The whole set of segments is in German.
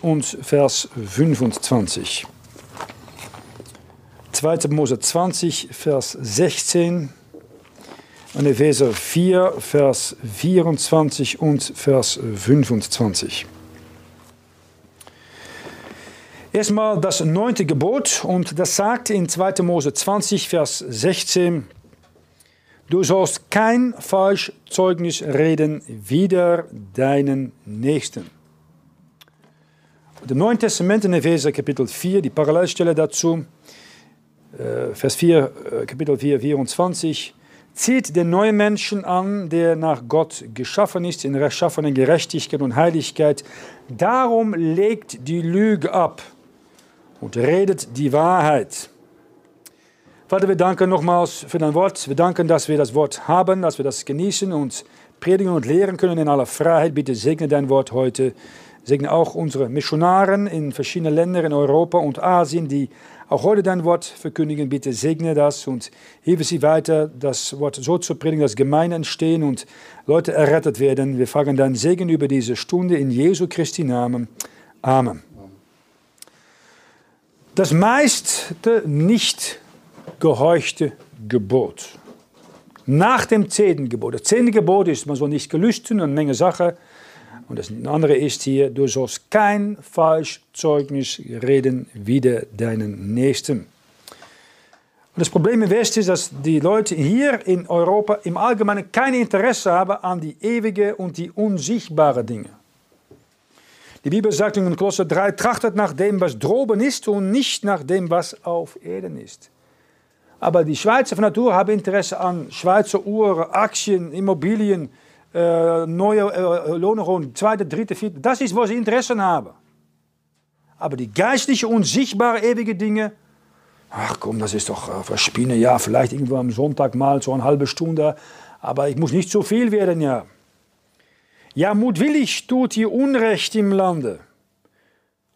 und Vers 25. 2. Mose 20, Vers 16 und Epheser 4, Vers 24 und Vers 25. Erstmal das neunte Gebot und das sagt in 2. Mose 20, Vers 16, Du sollst kein Falschzeugnis reden wider deinen Nächsten. Im Neuen Testament in Epheser Kapitel 4, die Parallelstelle dazu, äh, Vers 4, äh, Kapitel 4, 24, zieht den neuen Menschen an, der nach Gott geschaffen ist, in rechtschaffener Gerechtigkeit und Heiligkeit. Darum legt die Lüge ab und redet die Wahrheit. Vater, wir danken nochmals für dein Wort. Wir danken, dass wir das Wort haben, dass wir das genießen und predigen und lehren können in aller Freiheit. Bitte segne dein Wort heute. Segne auch unsere Missionaren in verschiedenen Ländern in Europa und Asien, die auch heute dein Wort verkündigen. Bitte segne das und hilfe sie weiter, das Wort so zu predigen, dass Gemeinden entstehen und Leute errettet werden. Wir fragen deinen Segen über diese Stunde in Jesu Christi Namen. Amen. Das meiste nicht gehorchte Gebot. Nach dem zehnten Gebot. Das zehnte Gebot ist, man soll nicht gelüsten, eine Menge Sache. Und das andere ist hier, du sollst kein Falschzeugnis reden wider deinen Nächsten. Und das Problem im Westen ist, dass die Leute hier in Europa im Allgemeinen kein Interesse haben an die ewige und die unsichtbare Dinge. Die Bibel sagt in Kolosser 3, trachtet nach dem, was droben ist und nicht nach dem, was auf Erden ist. Aber die Schweizer von Natur haben Interesse an Schweizer Uhren, Aktien, Immobilien, neue äh, Lohnerungen, zweite, dritte, vierte. Das ist, wo sie Interesse haben. Aber die geistliche, unsichtbare, ewige Dinge, ach komm, das ist doch äh, verspinnen. Ja, vielleicht irgendwo am Sonntag mal so eine halbe Stunde, aber ich muss nicht zu viel werden, ja. Ja, mutwillig tut ihr Unrecht im Lande.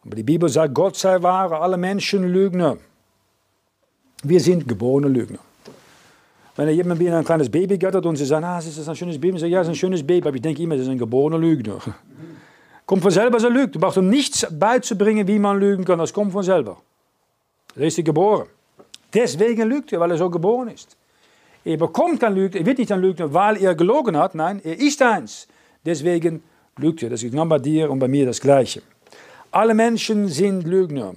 Aber die Bibel sagt, Gott sei wahr, alle Menschen Lügner. Wir sind geborene Lügner. Wenn jemand mir ein kleines Baby göttert und sie sagen, ah, ist das ein schönes Baby? Ich sage, ja, es ist ein schönes Baby, aber ich denke immer, das ist ein geborener Lügner. Kommt von selber, dass er lügt. Du brauchst ihm nichts beizubringen, wie man lügen kann. Das kommt von selber. Er ist geboren. Deswegen lügt er, weil er so geboren ist. Er bekommt kein Lügner, er wird nicht ein Lügner, weil er gelogen hat. Nein, er ist eins. Deswegen lügt er. Das ist genau bei dir und bei mir das Gleiche. Alle Menschen sind Lügner.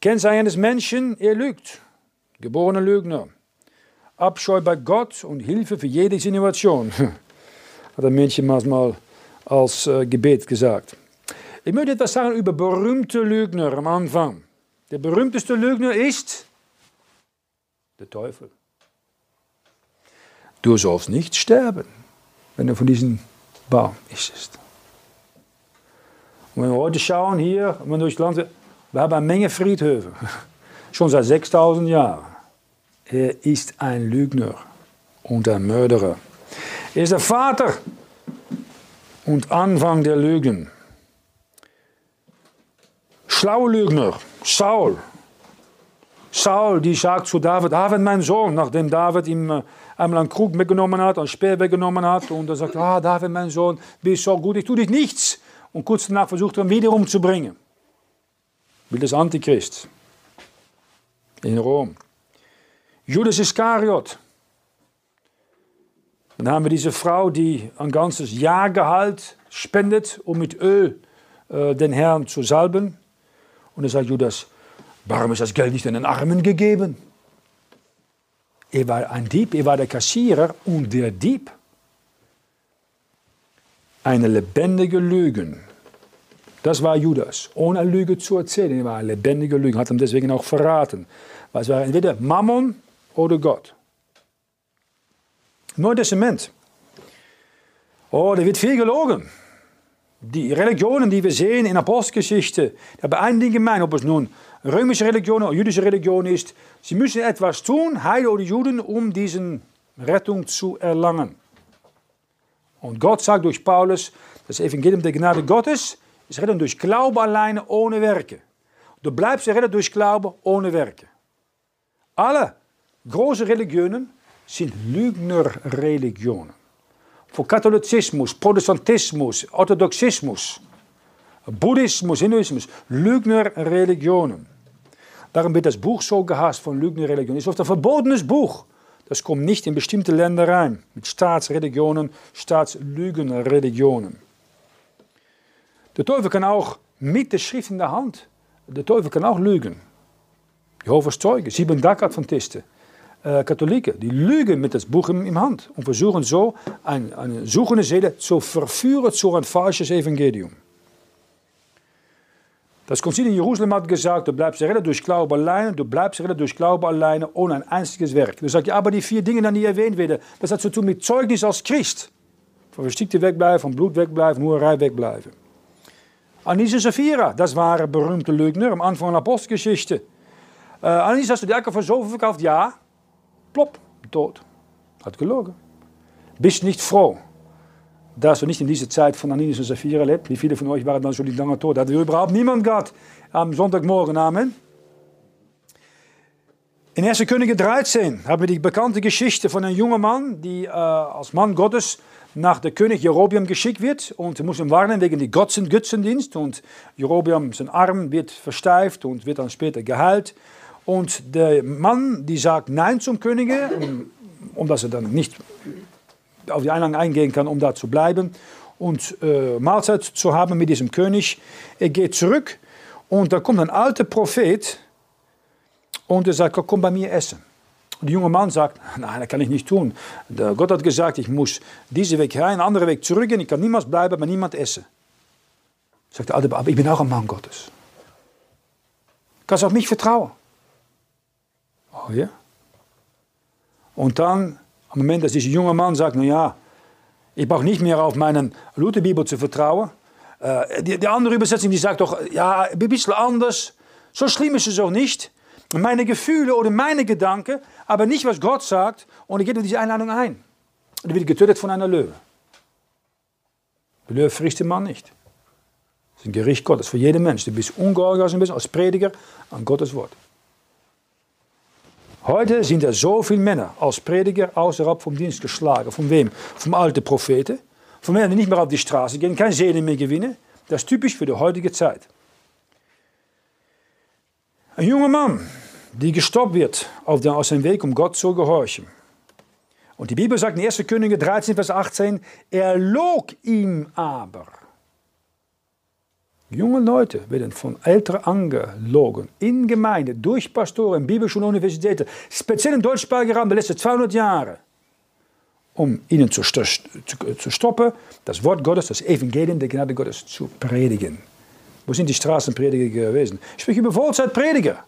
Kennzeichen eines Menschen, er lügt. Geborener Lügner. Abscheu bei Gott und Hilfe für jede Situation, hat ein Mädchen mal als äh, Gebet gesagt. Ich möchte etwas sagen über berühmte Lügner am Anfang. Der berühmteste Lügner ist der Teufel. Du sollst nicht sterben, wenn du von diesem Baum isst. Und wenn wir heute schauen hier, wenn wir durchs Land, wir haben eine Menge Friedhöfe, schon seit 6000 Jahren. Er ist ein Lügner und ein Mörderer. Er ist der Vater und Anfang der Lügen. Schlaue Lügner, Saul. Saul, die sagt zu David, David, mein Sohn, nachdem David ihm äh, einmal einen Krug weggenommen hat, einen Speer weggenommen hat, und er sagt, ah, David, mein Sohn, bist so gut, ich tue dich nichts. Und kurz danach versucht er ihn wieder umzubringen. Wie das Antichrist in Rom. Judas Iskariot. Dann haben wir diese Frau, die ein ganzes Jahrgehalt spendet, um mit Öl äh, den Herrn zu salben. Und dann sagt Judas, warum ist das Geld nicht den Armen gegeben? Er war ein Dieb, er war der Kassierer und der Dieb. Eine lebendige Lüge. Das war Judas, ohne Lüge zu erzählen. Er war eine lebendige Lüge, hat ihm deswegen auch verraten. Weil es war entweder Mammon oder Gott. Neues Testament. Oh, da wird viel gelogen. Die Religionen, die wir sehen in Apostelgeschichte, haben ein Ding gemein, ob es nun römische Religion oder jüdische Religion ist. Sie müssen etwas tun, Heide oder Juden, um diese Rettung zu erlangen. Und Gott sagt durch Paulus, das Evangelium der Gnade Gottes ist Rettung durch Glaube alleine, ohne Werke. Du bleibst errettet durch Glaube, ohne Werke. Alle große Religionen sind Lügnerreligionen. Voor Katholizismus, Protestantismus, Orthodoxismus. Buddhismus, Hinduismus, Lügnerreligionen. Darum wird das Buch so gehasst von Lügnerreligionen. Es ist oft ein verbotenes Buch. Das kommt nicht in bestimmte Länder rein. Mit Staatsreligionen, Staatslügenreligionen. Der Teufel kann auch mit der Schrift in der Hand, der Teufel kann auch lügen. Jehovah's Zeugen, sieben Tag-Adventisten, äh, Katholiken, die lügen das Buch im, im Hand und versuchen so eine, eine suchende Seele zu verführen zu ein falsches Evangelium. Das Konzil in Jerusalem hat gesagt, du bleibst retten durch Glaube alleine, du bleibst retten durch Glaube alleine, ohne ein einziges Werk. Du sagst, ja, aber die vier Dinge, die erwähnt werden, das hat zu tun mit Zeugnis als Christ. Von Verstickte wegbleiben, von Blut wegbleiben, Hoerei wegbleiben. Anis und Sapphira, das waren berühmte Lügner am Anfang der Apostelgeschichte. Äh, Anis, hast du die Acker für so verkauft? Ja. Plop, tot. Hat gelogen. Bist nicht froh, dass du nicht in dieser Zeit von Ananias und Sapphira lebt. Wie viele von euch waren dann schon lange tot? Hat überhaupt niemand gehabt am Sonntagmorgen. Amen. In 1. Könige 13 haben wir die bekannte Geschichte von einem jungen Mann, die äh, als Mann Gottes nach der König Jerobiam geschickt wird und muss ihn warnen wegen die Götzendienst und Jerobiam sein Arm wird versteift und wird dann später geheilt und der Mann, die sagt Nein zum König, um, omdat er dann nicht auf die Einladung eingehen kann, um da zu bleiben und äh, Mahlzeit zu haben mit diesem König. Er geht zurück und da kommt ein alter Prophet und er sagt, komm bei mir essen. Und der junge Mann sagt, nein, das kann ich nicht tun. Der Gott hat gesagt, ich muss diesen Weg rein, einen anderen Weg zurückgehen, ich kann niemals bleiben, bei niemand essen. Sagt der alte, aber ich bin auch ein Mann Gottes. Kannst du auf mich vertrauen? Oh ja? Und dann am Moment, dass dieser junge Mann sagt, naja, ich brauche nicht mehr auf meinen Lutherbibel zu vertrauen. Äh, die, die, andere Übersetzung, die sagt doch, ja, ein bisschen anders. So schlimm ist es auch nicht. Meine Gefühle oder meine Gedanken, aber nicht, was Gott sagt. Und ich gehe diese Einladung ein. Und wird getötet von einer Löwe. Der Löwe frisst den Mann nicht. Das ist ein Gericht Gottes für jeden Mensch. Du bist ungehorsam als Prediger an Gottes Wort. Heute sind er so viele Männer als Prediger außerhalb vom Dienst geschlagen. Von wem? Vom alten Propheten. Von Männern, die nicht mehr auf die Straße gehen, keine Seelen mehr gewinnen. Das ist typisch für die heutige Zeit. Ein junger Mann, die gestoppt wird auf den, aus seinem Weg, um Gott zu gehorchen. Und die Bibel sagt in 1. Könige 13, Vers 18, er log ihm aber. Junge Leute werden von Älteren angelogen, in Gemeinde, durch Pastoren, Bibelschulen, Universitäten, speziell im deutschsprachigen Raum der letzten 200 Jahre, um ihnen zu, zu, zu stoppen, das Wort Gottes, das Evangelium der Gnade Gottes zu predigen. Wo sind die Straßenprediger gewesen? Ich spreche über Vollzeitprediger,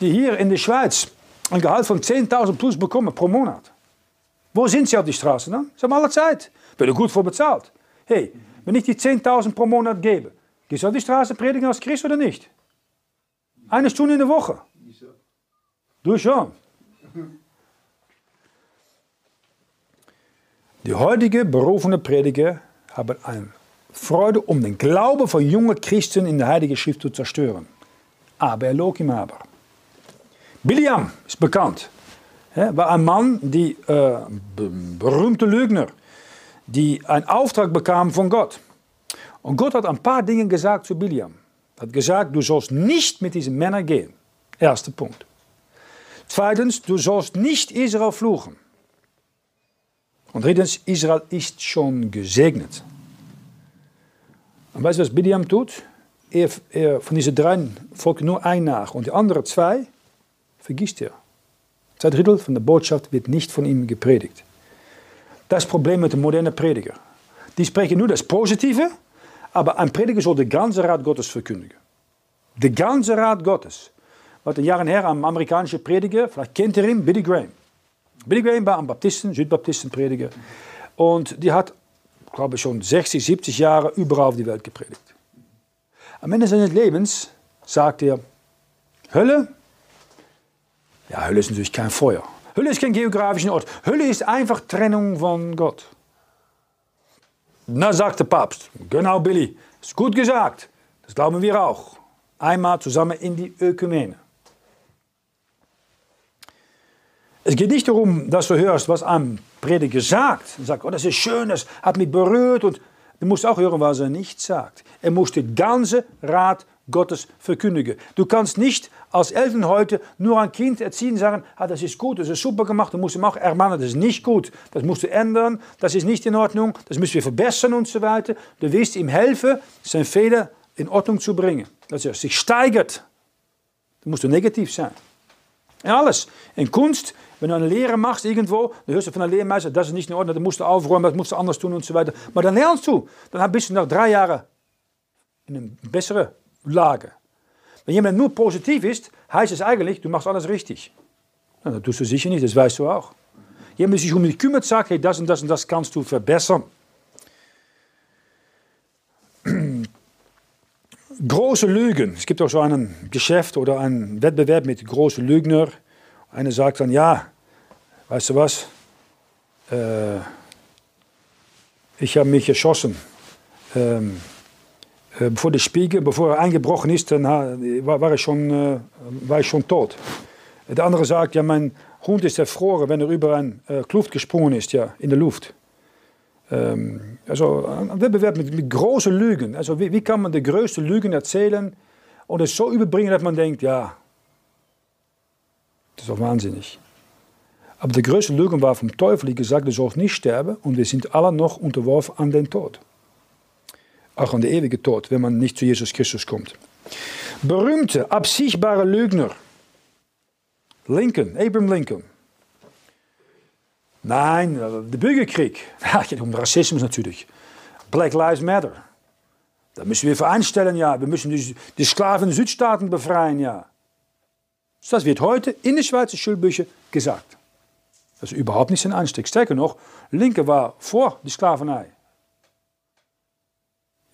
die hier in der Schweiz ein Gehalt von 10.000 plus bekommen pro Monat. Wo sind sie auf die Straße dann? Sie haben alle Zeit. Werden gut vor bezahlt. Hey, wenn ich die 10.000 pro Monat gebe, Gehst du auf die Straße predigen als Christ oder nicht? Eine Stunde in der Woche. Du schon. Die heutige berufene Prediger haben eine Freude, um den Glauben von jungen Christen in der Heilige Schrift zu zerstören. Aber er log ihm aber. Biliam ist bekannt. Er war ein Mann, die äh, berühmte Lügner, die einen Auftrag bekam von Gott. Und Gott hat ein paar Dinge gesagt zu Biliam. Er hat gesagt, du sollst nicht mit diesen Männern gehen. Erster Punkt. Zweitens, du sollst nicht Israel fluchen. Und drittens, Israel ist schon gesegnet. Und weißt du, was Biliam tut? Er, er, von diesen drei folgt nur ein nach und die anderen zwei vergisst er. Zwei Drittel von der Botschaft wird nicht von ihm gepredigt. Das Problem mit dem modernen Prediger. Die sprechen nur das Positive aber ein Prediger soll den ganzen Rat Gottes verkündigen. Der ganze Rat Gottes. Wat een jaren her een Amerikanische Prediger, vielleicht kennt ihr ihn, Billy Graham. Billy Graham war ein Baptisten, Südbaptistenprediger. Und die hat, glaube schon 60, 70 Jahre überall auf die Welt gepredigt. Am Ende seines Lebens sagt er, Hölle? Ja, Hölle ist natürlich kein Feuer. Hölle ist kein geografischer Ort. Hölle ist einfach Trennung von Gott. Na, sagt der Papst, genau Billy, ist gut gesagt. Das glauben wir auch. Einmal zusammen in die Ökumene. Es geht nicht darum, dass du hörst, was ein Prediger sagt. Und sagt, oh, das ist schön, das hat mich berührt. Und du musst auch hören, was er nicht sagt. Er muss den ganzen Rat Gottes verkündigen. Du kannst nicht als Eltern heute nur ein Kind erziehen sagen, ah, das ist gut, das ist super gemacht, du musst ihm auch ermahnen, das ist nicht gut, das musst du ändern, das ist nicht in Ordnung, das müssen wir verbessern und so weiter. Du wirst ihm helfen, seine Fehler in Ordnung zu bringen. Dass er sich steigert. Da musst du negativ sein. In alles. In Kunst, wenn du eine Lehre machst irgendwo, dann hörst du von der Lehrmeister, das ist nicht in Ordnung, das musst du aufräumen, das musst du anders tun und so weiter. Maar dann lernst du. Dann bist du nach drei Jahren in einer besseren Lage. Wenn jemand nur positiv ist, heißt es eigentlich, du machst alles richtig. Na, das tust du sicher nicht, das weißt du auch. Jemand, der sich um dich kümmert, sagt, hey, das und das und das kannst du verbessern. große Lügen. Es gibt auch so ein Geschäft oder einen Wettbewerb mit großen Lügner. Einer sagt dann, ja, weißt du was, äh, ich habe mich erschossen. Ähm, äh, bevor der Spiegel, bevor er eingebrochen ist, dann war, ich schon, äh, war ich schon tot. Der andere sagt, ja, mein Hund ist erfroren, wenn er über eine äh, Kluft gesprungen ist, ja, in der Luft. Ähm, also ein Wettbewerb mit, mit großen Lügen. Also wie, wie, kann man die größten Lügen erzählen und es so überbringen, dass man denkt, ja, das ist doch wahnsinnig. Aber die größte Lüge war vom Teufel, die gesagt, du sollst nicht sterben und wir sind alle noch unterworfen an den Tod. Auch an den ewigen Tod, wenn man nicht zu Jesus Christus kommt. Berühmte, absichtbare Lügner. Lincoln, Abraham Lincoln. Nein, der Bürgerkrieg. Ja, um Rassismus natürlich. Black Lives Matter. Da müssen wir für einstellen, ja. Wir müssen die, die Sklaven in Südstaaten befreien, ja. Das wird heute in den Schweizer Schulbüchern gesagt. Das ist überhaupt nicht sein Anstieg. Stärker noch, Linke war vor die Sklaverei.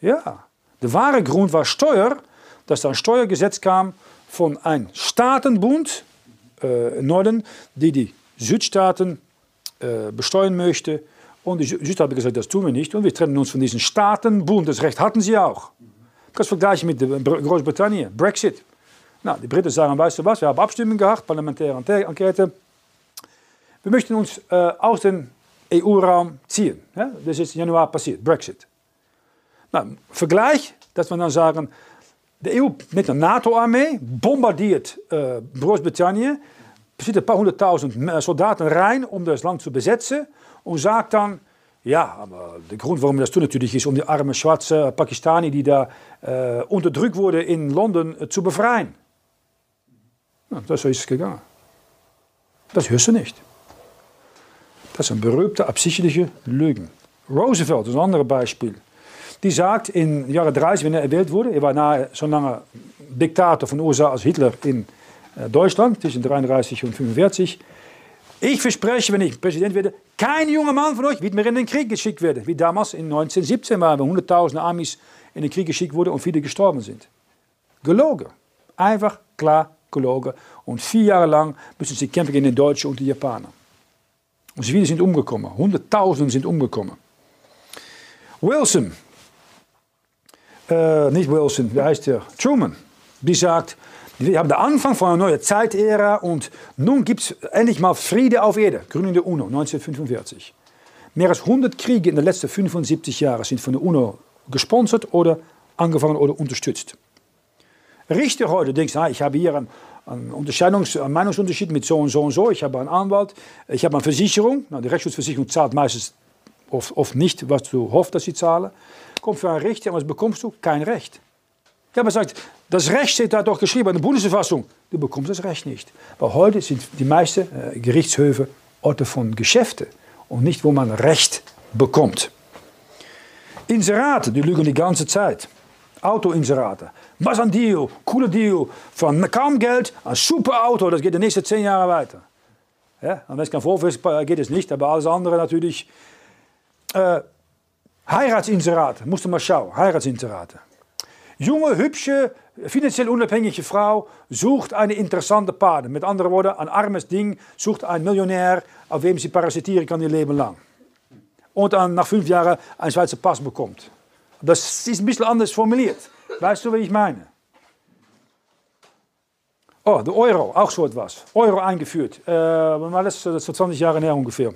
Ja, der wahre Grund war Steuer, dass da ein Steuergesetz kam von einem Staatenbund äh, Norden, die die Südstaaten äh, besteuern möchte. Und die Südstaaten haben gesagt, das tun wir nicht. Und wir trennen uns von diesem Staatenbund. Das Recht hatten sie auch. Das vergleichen mit Großbritannien, Brexit. Nou, die Briten sagen, weißt du was, wir haben Abstimmung gehabt, parlamentäre Enquete. Wir möchten uns äh, aus dem EU-Raum ziehen. Ja? Das ist im Januar passiert, Brexit. Nou, Vergleich, dass wir dann sagen, die EU mit der NATO-Armee bombardiert äh, Großbritannien, zitten ein paar hunderttausend Soldaten rein, um das Land zu besetzen und sagt dann, ja, aber der Grund, warum das natürlich ist, um die armen schwarze Pakistani, die da äh, unterdrückt wurden in London, äh, zu befreien. Ja, das so ist es gegangen. Das hörst du nicht. Das sind berühmte, absichtliche Lügen. Roosevelt ist ein anderes Beispiel. Die sagt in den Jahren 30, wenn er erwählt wurde, er war nahe so lange Diktator von USA als Hitler in äh, Deutschland zwischen 33 und 45. Ich verspreche, wenn ich Präsident werde, kein junger Mann von euch wird mehr in den Krieg geschickt werden, wie damals in 1917 waren, wo hunderttausende Amis in den Krieg geschickt wurden und viele gestorben sind. Gelogen. Einfach klar gelogen. Und vier Jahre lang müssen sie kämpfen gegen die Deutschen und die Japaner. Und viele sind umgekommen. Hunderttausende sind umgekommen. Wilson, äh, nicht Wilson, wie heißt der? Truman, die sagt, wir haben den Anfang von einer neuen Zeitära und nun gibt es endlich mal Friede auf Erde. Gründung der UNO 1945. Mehr als 100 Kriege in den letzten 75 Jahren sind von der UNO gesponsert oder angefangen oder unterstützt. Richter heute denkt, ah, ich habe hier einen, einen, Unterscheidungs-, einen Meinungsunterschied mit so und so und so, ich habe einen Anwalt, ich habe eine Versicherung. Na, die Rechtsschutzversicherung zahlt meistens oft, oft nicht, was du hoffst, dass sie zahlen. Kommt für einen Richter, was bekommst du? Kein Recht. Ja, man sagt, das Recht steht da doch geschrieben in der Bundesverfassung. Du bekommst das Recht nicht. Weil heute sind die meisten äh, Gerichtshöfe Orte von Geschäften und nicht, wo man Recht bekommt. Inserate, die lügen die ganze Zeit. Auto-Inserate. Was ein Deal, cooler Deal. Von kaum Geld, ein super Auto, das geht die nächsten zehn Jahre weiter. Ja, Vorwurf ist, geht es nicht, aber alles andere natürlich. Äh, Heiratsinserate, musst du mal schauen, Heiratsinserate. Junge, hübsche, finanziell unabhängige Frau sucht eine interessante Partner. Mit anderen Worten, ein armes Ding sucht einen Millionär, auf wem sie parasitieren kann ihr Leben lang. Und dann nach fünf Jahren einen Schweizer Pass bekommt. Das ist ein bisschen anders formuliert. Weißt du, was ich meine? Oh, der Euro, auch so etwas. Euro eingeführt. Äh, das ist 20 Jahre her ungefähr.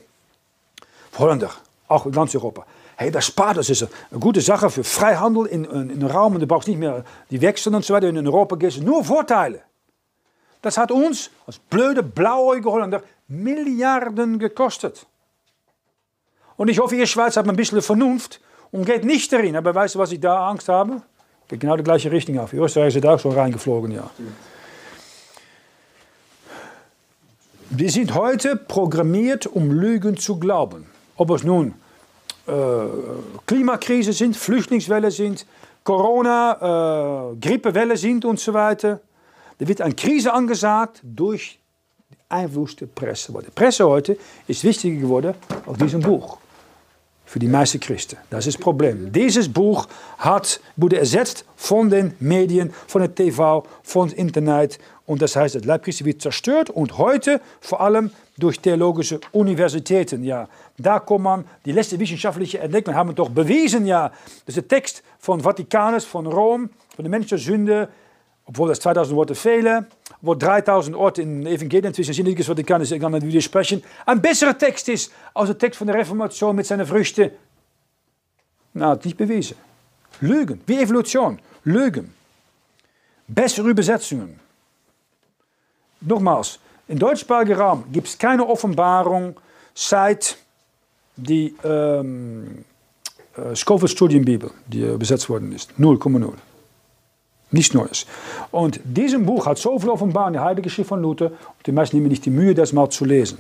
Holländer, auch in ganz Europa. hey, das spart, das ist eine gute Sache für Freihandel in, in, in Raum und du brauchst nicht mehr die Wechseln und so weiter. In Europa gibt es nur Vorteile. Das hat uns als blöde, blauäugige Holländer Milliarden gekostet. Und ich hoffe, ihr Schweiz habt ein bisschen Vernunft und geht nicht darin. Aber weißt du, was ich da Angst habe? Geht genau die gleiche Richtung auf. Die Österreicher sind auch schon reingeflogen, ja. Wir sind heute programmiert, um Lügen zu glauben. Ob es nun äh, Klimakrise sind, Flüchtlingswelle sind, Corona, äh, Grippewelle sind und so weiter. Da wird eine Krise angesagt durch Einfluss der Presse. Die Presse heute ist wichtiger geworden als diesem Buch. Für die meisten Christen. Das ist das Problem. Dieses Buch hat, wurde ersetzt von den Medien, von der TV, von Internet. Und das heißt, das Leib Christi wird zerstört und heute vor allem durch theologische Universitäten. Ja, da kommt man, die letzte wissenschaftliche Entdeckung haben doch bewiesen, ja, dass der Text von Vatikanus, von Rom, von der Mensch der Sünde, obwohl das 2000 Worte fehlen, wo 3000 Orte in Evangelien zwischen Sinniges Vatikan ist, ich kann nicht widersprechen, ein besserer Text ist als der Text von der Reformation mit seinen Früchten. Na, nicht bewiesen. Lügen, wie Evolution, Lügen. Bessere Übersetzungen. Nochmals, im deutschsprachigen Raum gibt es keine Offenbarung seit die ähm, äh, Scofield Studienbibel, die übersetzt worden ist. 0,0. Nichts Neues. Und diesem Buch hat so viel offenbar in der Heilige Schrift von Luther, und die meisten nehmen nicht die Mühe, das mal zu lesen.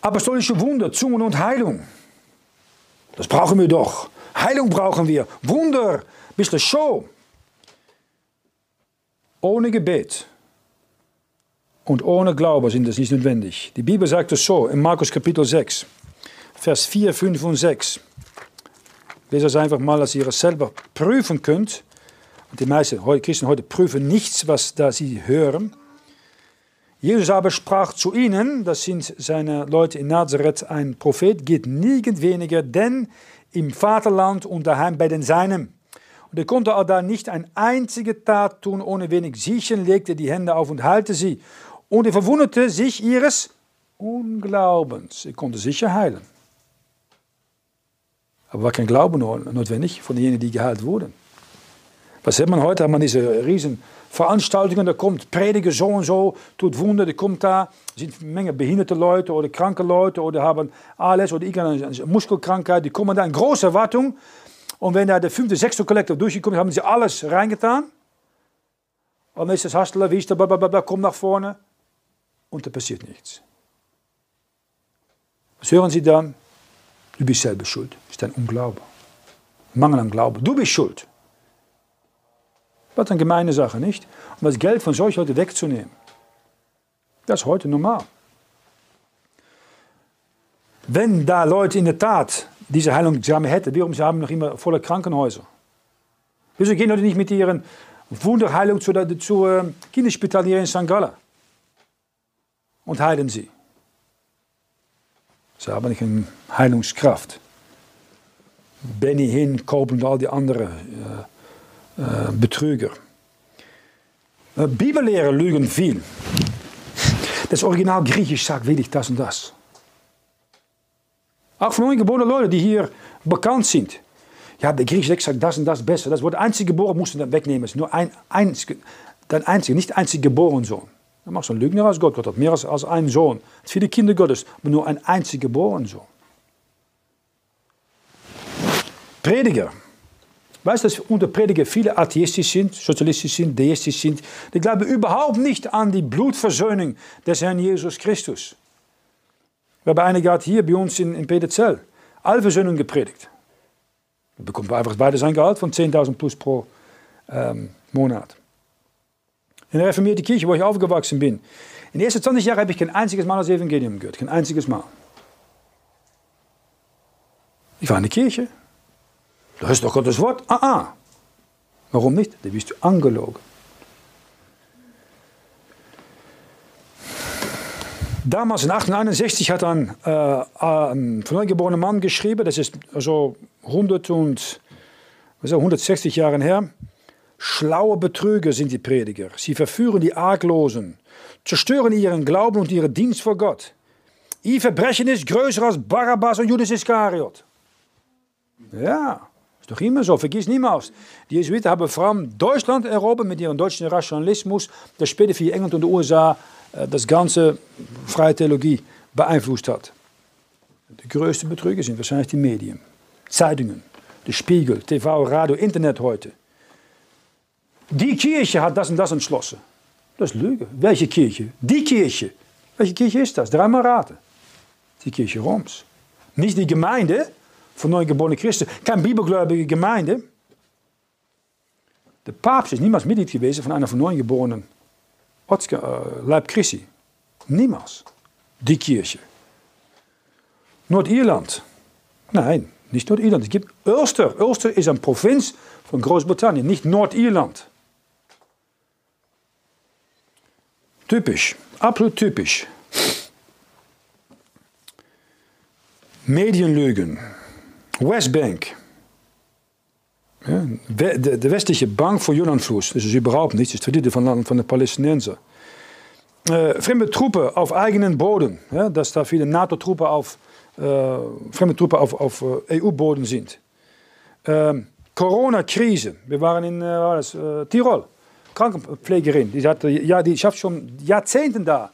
Apostolische Wunder, Zungen und Heilung. Das brauchen wir doch. Heilung brauchen wir. Wunder, bisschen Show. Ohne Gebet und ohne Glaube sind das nicht notwendig. Die Bibel sagt es so in Markus Kapitel 6, Vers 4, 5 und 6. Lese es einfach mal, dass ihr es selber prüfen könnt. Die meisten Christen heute prüfen nichts, was da sie hören. Jesus aber sprach zu ihnen, das sind seine Leute in Nazareth, ein Prophet geht nirgend weniger, denn im Vaterland und daheim bei den Seinen. Und er konnte auch da nicht eine einzige Tat tun, ohne wenig Siechen, legte die Hände auf und heilte sie. Und er verwunderte sich ihres Unglaubens. Er konnte sicher heilen. Aber war kein Glaube notwendig von denen, die geheilt wurden. Was hat man heute? Hat man diese riesen Veranstaltungen, da kommt Prediger so und so, tut Wunder, die kommt da, sind eine Menge behinderte Leute oder kranke Leute oder haben alles oder irgendeine Muskelkrankheit, die kommen da in große Erwartung. Und wenn da der fünfte, sechste Kollektor durchgekommen ist, haben sie alles reingetan. Und dann ist das Hastler, wie ist der, blablabla, kommt nach vorne und da passiert nichts. Was hören Sie dann? Du bist selber schuld. Das ist ein Unglaube. Mangel an Glauben. Du bist schuld. Was eine gemeine Sache, nicht? Um das Geld von solchen Leuten wegzunehmen. Das ist heute normal. Wenn da Leute in der Tat diese Heilung hätten, warum sie haben noch immer volle Krankenhäuser? Wieso gehen Leute nicht mit ihren Wunderheilung zu, zu äh, Kinderspital hier in St. Gallen und heilen sie? Sie haben nicht eine Heilungskraft. Benny Hinn, Koop und all die anderen äh, äh, Betrüger. Äh, Bibellehrer lügen viel. Das Original Griechisch sagt wirklich das und das. Auch von ungeborenen Leuten, die hier bekannt sind. Ja, der griechische sagt das und das besser. Das Wort einzig geboren musst du dann wegnehmen. Es ist nur ein, einzig, dein einziger, nicht einzig geboren Sohn. Dan mag zo'n Lügner als Gott. Gott hat mehr als, als einen Sohn. Viele Kinder Gottes, aber nur ein einziger geboren Sohn. Prediger. Weißt du, dass unter Prediger viele atheistisch sind, sozialistisch sind, deistisch sind? Die glauben überhaupt nicht an die Blutversöhnung des Herrn Jesus Christus. We hebben eine gehad hier bei uns in, in Peterzell. Allversöhnung gepredigt. Da bekommt einfach beide sein Gehalt von 10.000 plus pro ähm, Monat. In der reformierten Kirche, wo ich aufgewachsen bin. In den ersten 20 Jahren habe ich kein einziges Mal das Evangelium gehört. Kein einziges Mal. Ich war in der Kirche. Du hörst doch Gottes Wort. Ah, ah. Warum nicht? Da bist du angelogen. Damals in 1861 hat ein, äh, ein neugeborener Mann geschrieben, das ist so 100 und, was 160 Jahre her. Schlaue Betrüger sind die Prediger. Sie verführen die Arglosen, zerstören ihren Glauben und ihren Dienst vor Gott. Ihr Verbrechen ist größer als Barabbas und Judas Iskariot. Ja, ist doch immer so, vergiss niemals. Die Jesuiten haben vor allem Deutschland erobert mit ihrem deutschen Rationalismus, das später für England und die USA äh, das ganze freie Theologie beeinflusst hat. Die größten Betrüger sind wahrscheinlich die Medien, Zeitungen, der Spiegel, TV, Radio, Internet heute. Die Kirche hat das und das entschlossen. Das ist Lüge. Welche Kirche? Die Kirche. Welche Kirche ist das? Dreimal raten. Die Kirche Roms. Nicht die Gemeinde von neugeborenen Christen, keine bibelgläubige Gemeinde. Der Papst ist niemals Mitglied gewesen von einer von neugeborenen äh, Leib Christi. Niemals. Die Kirche. Nordirland. Nein, nicht Nordirland. Es gibt Ulster. Ulster ist eine Provinz von Großbritannien, nicht Nordirland. Typisch, absolut typisch. Medienlügen. Westbank. De, de, westliche Bank voor Jordanfluss, das ist überhaupt nichts, das ist Verdiente von, den Palästinensern. Äh, fremde Truppen auf eigenen Boden, ja, dass da viele NATO-Truppen auf, äh, fremde Truppen auf, auf äh, EU-Boden sind. Ähm, Corona-Krise, wir waren in Tirol, Krankenpflegerin, die, hat, ja, die schafft schon Jahrzehnten da.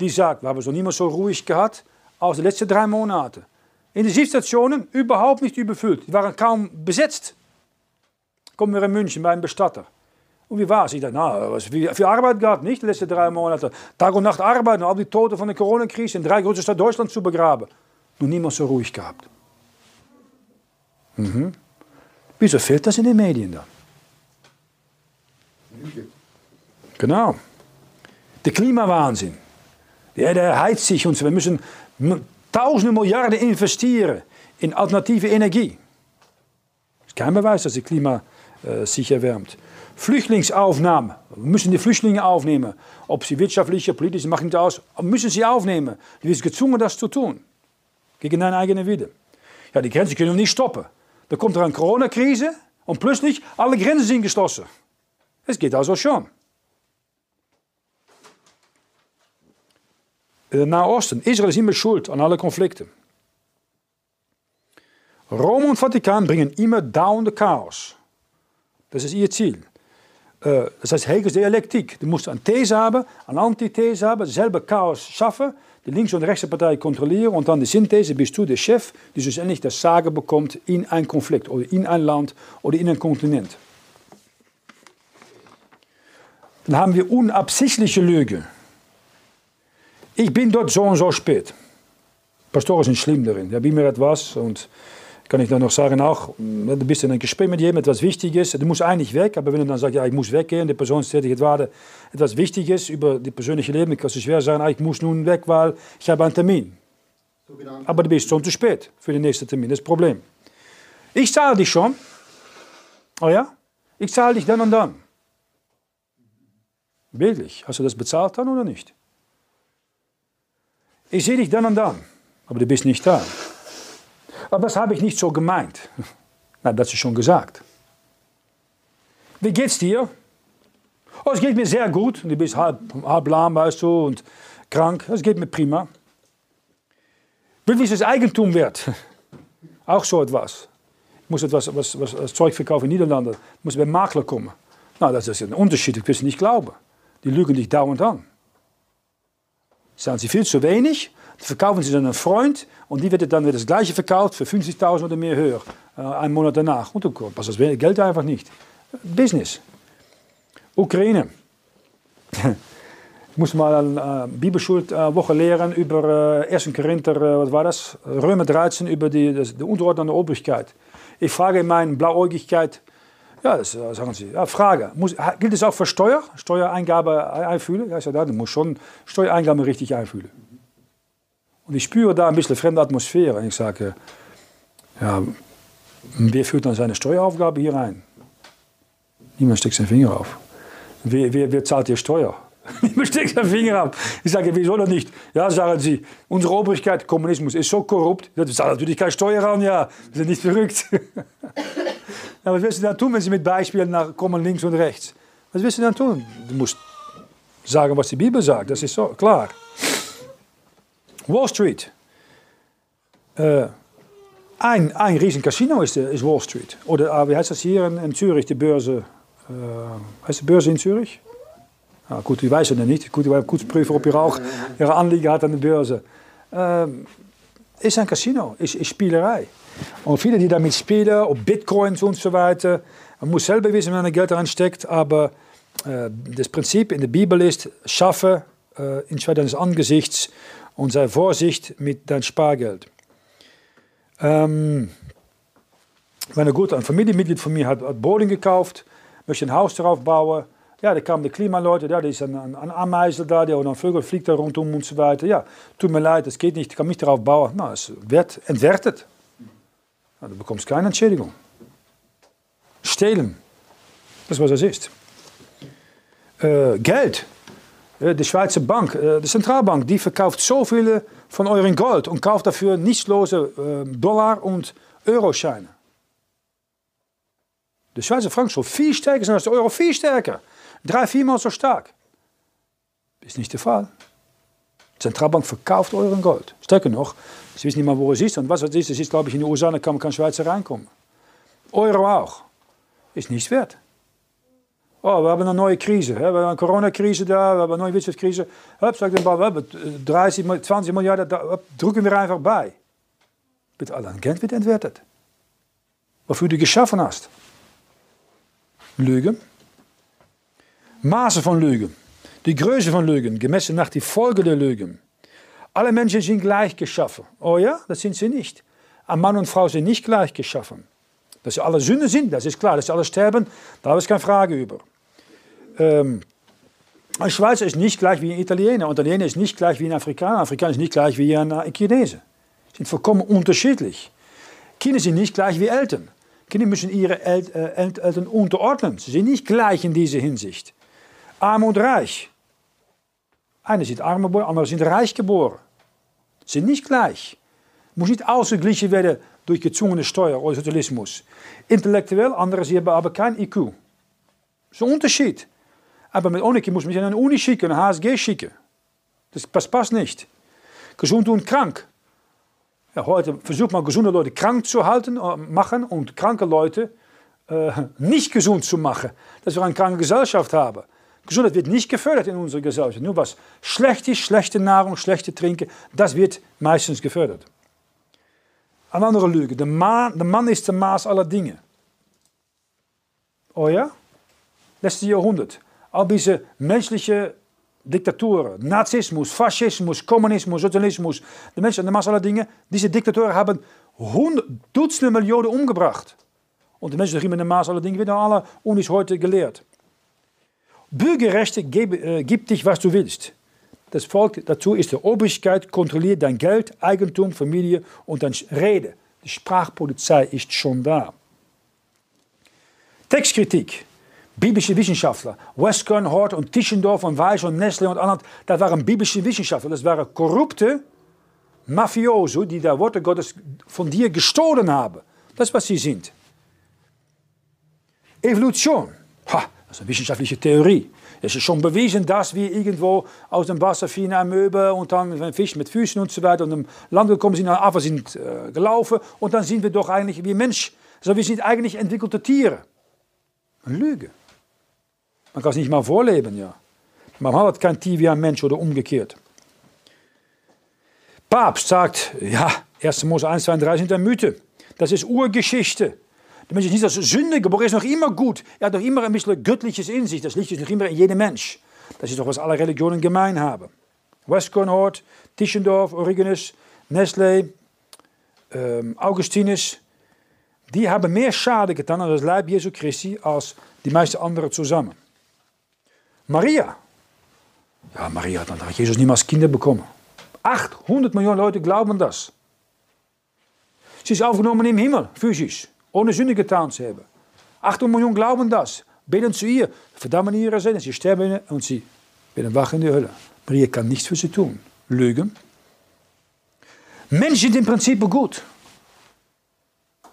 Die sagt, wir haben noch niemals so ruhig gehabt als die letzten drei Monate. Intensivstationen überhaupt nicht überfüllt. Die waren kaum besetzt. Kommen wir in München bei einem Bestatter. Und wie war es? Ich dachte, na, was viel, viel Arbeit gehabt, nicht? Die letzten drei Monate. Tag und Nacht arbeiten, all die Toten von der Corona-Krise in drei große Städte Deutschlands zu begraben. Noch niemals so ruhig gehabt. Mhm. Wieso fehlt das in den Medien dann? Genau. Der Klimawahnsinn. Ja, der heizt sich und wir müssen tausende Milliarden investieren in alternative Energie. Das ist kein Beweis, dass das Klima äh, sich erwärmt. Flüchtlingsaufnahme. Wir müssen die Flüchtlinge aufnehmen. Ob sie wirtschaftlich, politisch, macht nicht aus. Müssen sie aufnehmen. Die sind gezwungen, das zu tun. Gegen deine eigene Wille. Ja, die Grenzen können wir nicht stoppen. Da kommt eine Corona-Krise und plötzlich alle Grenzen sind geschlossen. Es geht also schon. In het Nahosten. Israël is immer schuld an alle Konflikte. Rom und Vatikan bringen immer dauernde Chaos. Das ist ihr Ziel. Äh, das heißt Hegels Dialektik. Du musst eine These haben, eine Antithese haben, selber Chaos schaffen, die links- und rechtse Partei kontrollieren und dann die Synthese bist du der Chef, die schlussendlich das Sagen bekommt in ein Konflikt oder in ein Land oder in ein Kontinent. Dann haben wir unabsichtliche Lüge. Ich bin dort so und so spät. Pastoren sind schlimm darin. Ja, mir etwas und kann ich dann noch sagen, auch, du bist in einem Gespräch mit jemandem, etwas Wichtiges, du musst eigentlich weg, aber wenn du dann sagst, ja, ich muss weggehen, die Person sich gerade etwas Wichtiges über die persönliche Leben, kannst du schwer sagen, ah, ich muss nun weg, weil ich habe einen Termin. Aber du bist schon zu spät für den nächsten Termin, das ist das Problem. Ich zahle dich schon. Oh ja? Ich zahle dich dann und dann. Wirklich. Hast du das bezahlt dann oder nicht? Ich sehe dich dann und dann, aber du bist nicht da. Aber das habe ich nicht so gemeint. Na, das ist schon gesagt. Wie geht's dir? Oh, es geht mir sehr gut. Du bist halb, halb lahm, weißt du, und krank. Es geht mir prima. Wie es Eigentum wird. Auch so etwas. Ich muss etwas was, was, was Zeug verkaufen in Niederlanden. Ich muss beim Makler kommen. Na, das ist ein Unterschied. Ich will es nicht glauben. Die lügen dich dauernd an. Sagen sie viel zu wenig, verkaufen sie dann einen Freund und die wird dann wieder das gleiche verkauft für 50.000 oder mehr höher, äh, einen Monat danach. Und dann passt das Geld einfach nicht. Business. Ukraine. Ich muss mal eine äh, Bibelschulwoche lehren über äh, 1. Korinther, äh, was war das? Römer 13, über die, das, die Unterordnung der Obrigkeit. Ich frage in meiner Blauäugigkeit, ja, das äh, sagen Sie. Ja, Frage. Muss, gilt es auch für Steuer? Steuereingabe einfühlen? Ja, sage, ja, du musst schon Steuereingabe richtig einfühlen. Und ich spüre da ein bisschen fremde Atmosphäre. Ich sage, ja, wer führt dann seine Steueraufgabe hier rein? Niemand steckt seinen Finger auf. Wer, wer, wer zahlt hier Steuer? Niemand steckt seinen Finger auf. Ich sage, wieso doch nicht? Ja, sagen Sie, unsere Obrigkeit, Kommunismus ist so korrupt, das zahlt natürlich keine Steuer an, ja. Wir sind nicht verrückt. Ja, was willst du dann tun, wenn sie mit Beispielen nach, kommen links und rechts? Was willst du dann tun? Du musst sagen, was die Bibel sagt, das ist so klar. Wall Street. Äh, ein, ein riesen Casino ist, ist Wall Street. Oder ah, wie heißt das hier in, in Zürich, die Börse? Äh, heißt die Börse in Zürich? Ja, gut, ich weiß es nicht. Gut, ich will kurz prüfen, ob ihr auch ihre Anliegen hat an der Börse. Ähm, ist ein Casino, ist, ist Spielerei. Und viele, die damit spielen, auf Bitcoins und so weiter, man muss selber wissen, wenn man Geld reinsteckt, aber äh, das Prinzip in der Bibel ist, schaffe äh, in Schwert deines Angesichts und sei Vorsicht mit deinem Spargeld. Ähm, wenn gut, ein Familienmitglied von mir hat, hat Boden gekauft, möchte ein Haus darauf bauen, ja, da kamen die Klimaleute, ja, da ist ein, ein, ein Ameisel da, der, und ein Vögel fliegt da rundum und so weiter. Ja, tut mir leid, das geht nicht, ich kann nicht darauf bauen. Na, es wird entwertet. Ja, du bekommst keine Entschädigung. Stehlen, das ist was es ist. Äh, Geld, die Schweizer Bank, äh, die Zentralbank, die verkauft so viele von euren Gold und kauft dafür nichtslose äh, Dollar- und Euroscheine. Der Schweizer Frank soll viel stärker sein als der Euro, viel stärker. Drei, viermal so stark. Ist nicht der Fall. Die Zentralbank verkauft euren Gold. Stärker noch, sie wissen nicht mal, wo es ist. Und was es ist, es ist, glaube ich, in den USA, da kann man kein Schweizer reinkommen. Euro auch. Ist nichts wert. Oh, wir haben eine neue Krise. We hebben eine Corona-Krise da, we hebben eine neue Wirtschaftskrise. Hup, sagt den Ball, 30, 20 Milliarden, da, drücken wir einfach bei. Mit allen Geld wird entwertet. Wofür du geschaffen hast. Lügen. Maße von Lügen. Die Größe von Lügen, gemessen nach die Folge der Lügen. Alle Menschen sind gleich geschaffen. Oh ja, das sind sie nicht. Ein Mann und Frau sind nicht gleich geschaffen. Dass sie alle Sünde sind, das ist klar. Dass sie alle sterben, da habe ich keine Frage über. Ähm, ein Schweizer ist nicht gleich wie ein Italiener. Ein Italiener ist nicht gleich wie ein Afrikaner. Ein Afrikaner ist nicht gleich wie ein Chinese. Sind vollkommen unterschiedlich. Kinder sind nicht gleich wie Eltern. Kinder müssen ihre äh, Eltern unterordnen. Sie sind nicht gleich in dieser Hinsicht. Arm und reich. Einer sind arm geboren, andere sind reich geboren. Sind nicht gleich. Muss nicht ausgeglichen werden durch gezwungene Steuer oder Sozialismus. Intellektuell, andere haben aber kein IQ. Ist ein Unterschied. Aber mit Onike muss man sich an eine Uni schicken, eine HSG schicken. Das, das passt nicht. Gesund und krank. Ja, heute versucht man gesunde Leute krank zu halten, äh, machen und kranke Leute äh, nicht gesund zu machen. Dass wir eine kranke Gesellschaft haben. Gesundheit wird nicht gefördert in unserer Gesellschaft. Nur was schlecht ist, schlechte Nahrung, schlechte Trinken, das wird meistens gefördert. Eine andere Lüge. Der Mann, der Mann ist der Maß aller Dinge. Oh ja? Letztes Jahrhundert. All diese menschliche Diktaturen, Nazismus, Faschismus, Kommunismus, Sozialismus, de Menschen, de Masse aller Dinge, diese Diktatoren haben honderd, Dutzende Millionen umgebracht. Und die Menschen in der Maß aller Dinge werden alle Unis heute gelehrt. Bürgerrechte gib, äh, gib dich, was du willst. Das Volk dazu ist die Obrigkeit, kontrolliert dein Geld, Eigentum, Familie und deine Rede. Die Sprachpolizei ist schon da. Textkritik. Biblische Wissenschaftler, Westcott, Hort und Tischendorf und Weiss und Nestle und anderen, das waren biblische Wissenschaftler. Das waren korrupte Mafioso, die das Wort Gottes von dir gestohlen haben. Das was sie sind. Evolution. Das ist eine wissenschaftliche Theorie. Es ist schon bewiesen, dass wir irgendwo aus dem Wasser fielen ein Möbel und dann ein Fisch mit Füßen und so weiter und im Land gekommen sind, aber sind äh, gelaufen und dann sind wir doch eigentlich wie Mensch. Also wir sind eigentlich entwickelte Tiere. Eine Lüge. Man kann es nicht mal vorleben, ja. Man hat kein Tier wie ein Mensch oder umgekehrt. Papst sagt, ja, 1. Mose 1, 2 und 3 sind eine Mythe. Das ist Urgeschichte. Der Mensch ist nicht als Sünde geboren, er ist noch immer gut. Er hat noch immer ein bisschen Göttliches in sich. Das Licht noch immer in jedem Mensch. Das ist doch, was alle Religionen gemein haben. Westcornhort, Tischendorf, Origenes, Nestle, ähm, Augustinus, die haben mehr Schade getan an das Leib Jesu Christi als die meisten anderen zusammen. Maria. Ja, Maria hat, hat Jesus niemals Kinder bekommen. 800 Millionen Leute glauben das. Sie ist aufgenommen im Himmel, physisch, ohne Sünde getan zu haben. 800 Millionen glauben das, beten zu ihr, verdammen ihre Sinne, sie sterben und sie werden wach in der Hölle. Maria kann nichts für sie tun. Lügen. Menschen sind im Prinzip gut.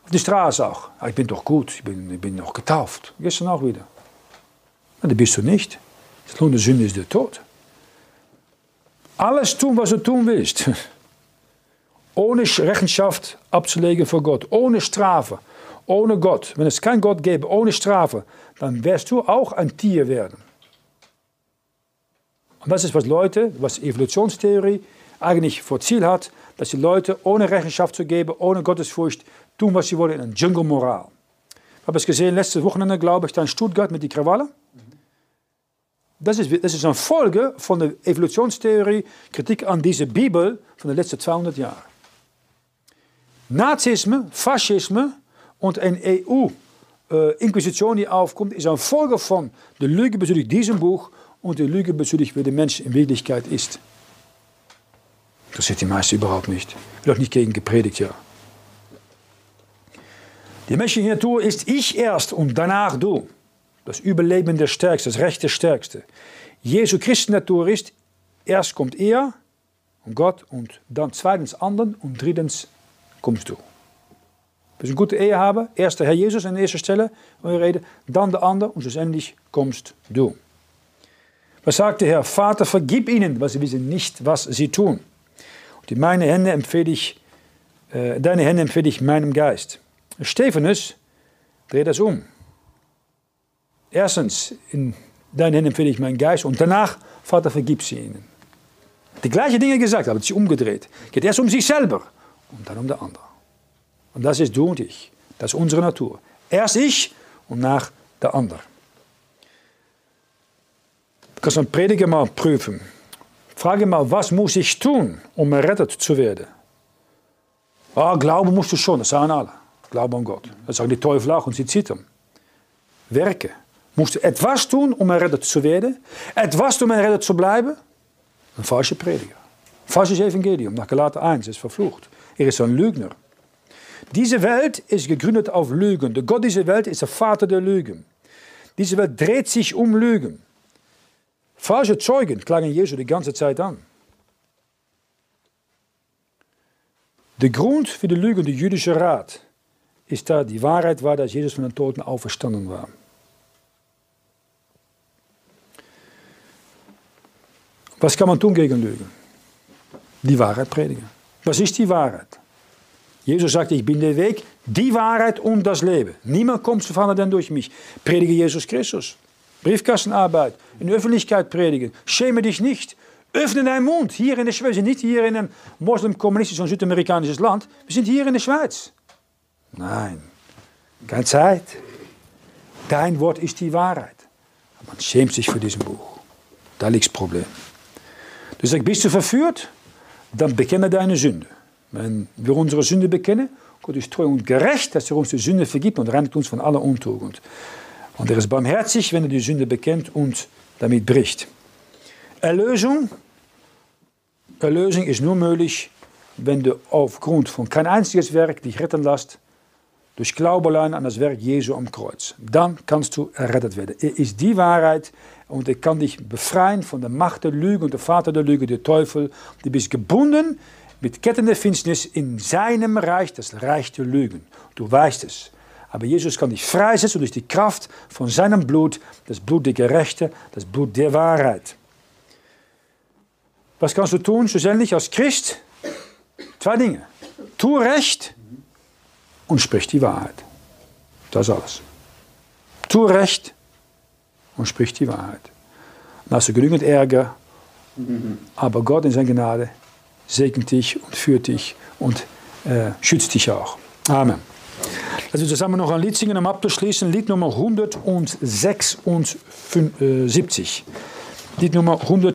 Auf der Straße auch. Ich bin doch gut, ich bin, ich bin noch getauft. Gestern auch wieder. Na, das bist du nicht. Das Lohn der Sünde ist der Tod. Alles tun, was du tun willst. ohne Rechenschaft abzulegen vor Gott, ohne Strafe, ohne Gott. Wenn es keinen Gott gäbe, ohne Strafe, dann wirst du auch ein Tier werden. Und das ist, was Leute, was Evolutionstheorie eigentlich vor Ziel hat, dass die Leute ohne Rechenschaft zu geben, ohne Gottesfurcht, tun, was sie wollen, in einer Jungle-Moral. Ich habe es gesehen, letzte Wochenende, glaube ich, da in Stuttgart mit den Krawallen. Das ist, das ist eine Folge von der Evolutionstheorie, Kritik an diese Bibel von den letzten 200 Jahren. Nazisme, Faschisme und eine EU-Inquisition, die aufkommt, ist eine Folge von der Lüge bezüglich diesem Buch und der Lüge bezüglich, wer der Mensch in Wirklichkeit ist. Interessiert die meisten überhaupt nicht. Wird auch nicht gegen gepredigt, ja. Die menschliche Natur ist ich erst und danach du. Das Überleben der Stärkste, das Recht der Stärkste. Jesu Christi Natur ist, erst kommt er und Gott und dann zweitens anderen und drittens kommst du. Wir eine gute Ehe haben, erst der Herr Jesus an erster Stelle, reden, dann der andere und schlussendlich kommst du. Was sagt der Herr? Vater, vergib ihnen, weil sie wissen nicht, was sie tun. Und in meine Hände empfehle ich, äh, deine Hände empfehle ich meinem Geist. Stephanus dreht das um. Erstens, in deinen Händen empfehle ich meinen Geist und danach, Vater, vergib sie ihnen. Die gleichen Dinge gesagt, aber sich umgedreht. Geht erst um sich selber und dann um den anderen. Und das ist du und ich. Das ist unsere Natur. Erst ich und nach der andere. Du kannst einen Prediger mal prüfen. Frage mal, was muss ich tun, um errettet zu werden? Ah, glauben musst du schon, das sagen alle. Glaube an Gott. Das sagen die Teufel auch und sie zittern. Werke. Musst du etwas tun, um errettet zu werden? Etwas tun, um errettet zu bleiben? Ein falscher Prediger. Falsches Evangelium, nach Galater 1, ist verflucht. Er ist ein Lügner. Diese Welt ist gegründet auf Lügen. Der Gott dieser Welt ist der Vater der Lügen. Diese Welt dreht sich um Lügen. Falsche Zeugen klagen Jesu die ganze Zeit an. Der Grund für die Lüge, der jüdische Rat, ist da die Wahrheit war, dass Jesus von den Toten auferstanden war. Was kann man tun gegen Lügen? Die Wahrheit predigen. Was ist die Wahrheit? Jesus sagte, ich bin der Weg, die Wahrheit und das Leben. Niemand kommt zu Vater denn durch mich. Predige Jesus Christus. Briefkastenarbeit, in der Öffentlichkeit predigen. Schäme dich nicht. Öffne deinen Mund. Hier in der Schweiz, nicht hier in einem moslem-kommunistischen und südamerikanisches Land. Wir sind hier in der Schweiz. Nein, keine Zeit. Dein Wort ist die Wahrheit. Man schämt sich für diesem Buch. Da liegt das Problem. Du sagst, bist du verführt? Dann bekenne deine Sünde. Wenn wir unsere Sünde bekennen, Gott ist treu und gerecht, dass er uns die Sünde vergibt und reinigt uns von aller Untugend. Und er ist barmherzig, wenn er die Sünde bekennt und damit bricht. Erlösung, Erlösung ist nur möglich, wenn du aufgrund von kein einziges Werk dich retten lässt, durch Glaube allein an das Werk Jesu am Kreuz. Dann kannst du errettet werden. Er ist die Wahrheit und er kann dich befreien von der Macht der Lüge und der Vater der Lüge, der Teufel. Du bist gebunden mit Ketten der Finsternis in seinem Reich, das Reich der Lügen. Du weißt es. Aber Jesus kann dich freisetzen durch die Kraft von seinem Blut, das Blut der Gerechte, das Blut der Wahrheit. Was kannst du tun, schlussendlich als Christ? Zwei Dinge. Tu Recht und sprich die Wahrheit. Das alles. Tu Recht und sprich die Wahrheit. Dann hast du genügend Ärger, aber Gott in seiner Gnade segnet dich und führt dich und äh, schützt dich auch. Amen. Also zusammen noch ein Lied singen, um abzuschließen. Lied Nummer 176. Lied Nummer 176.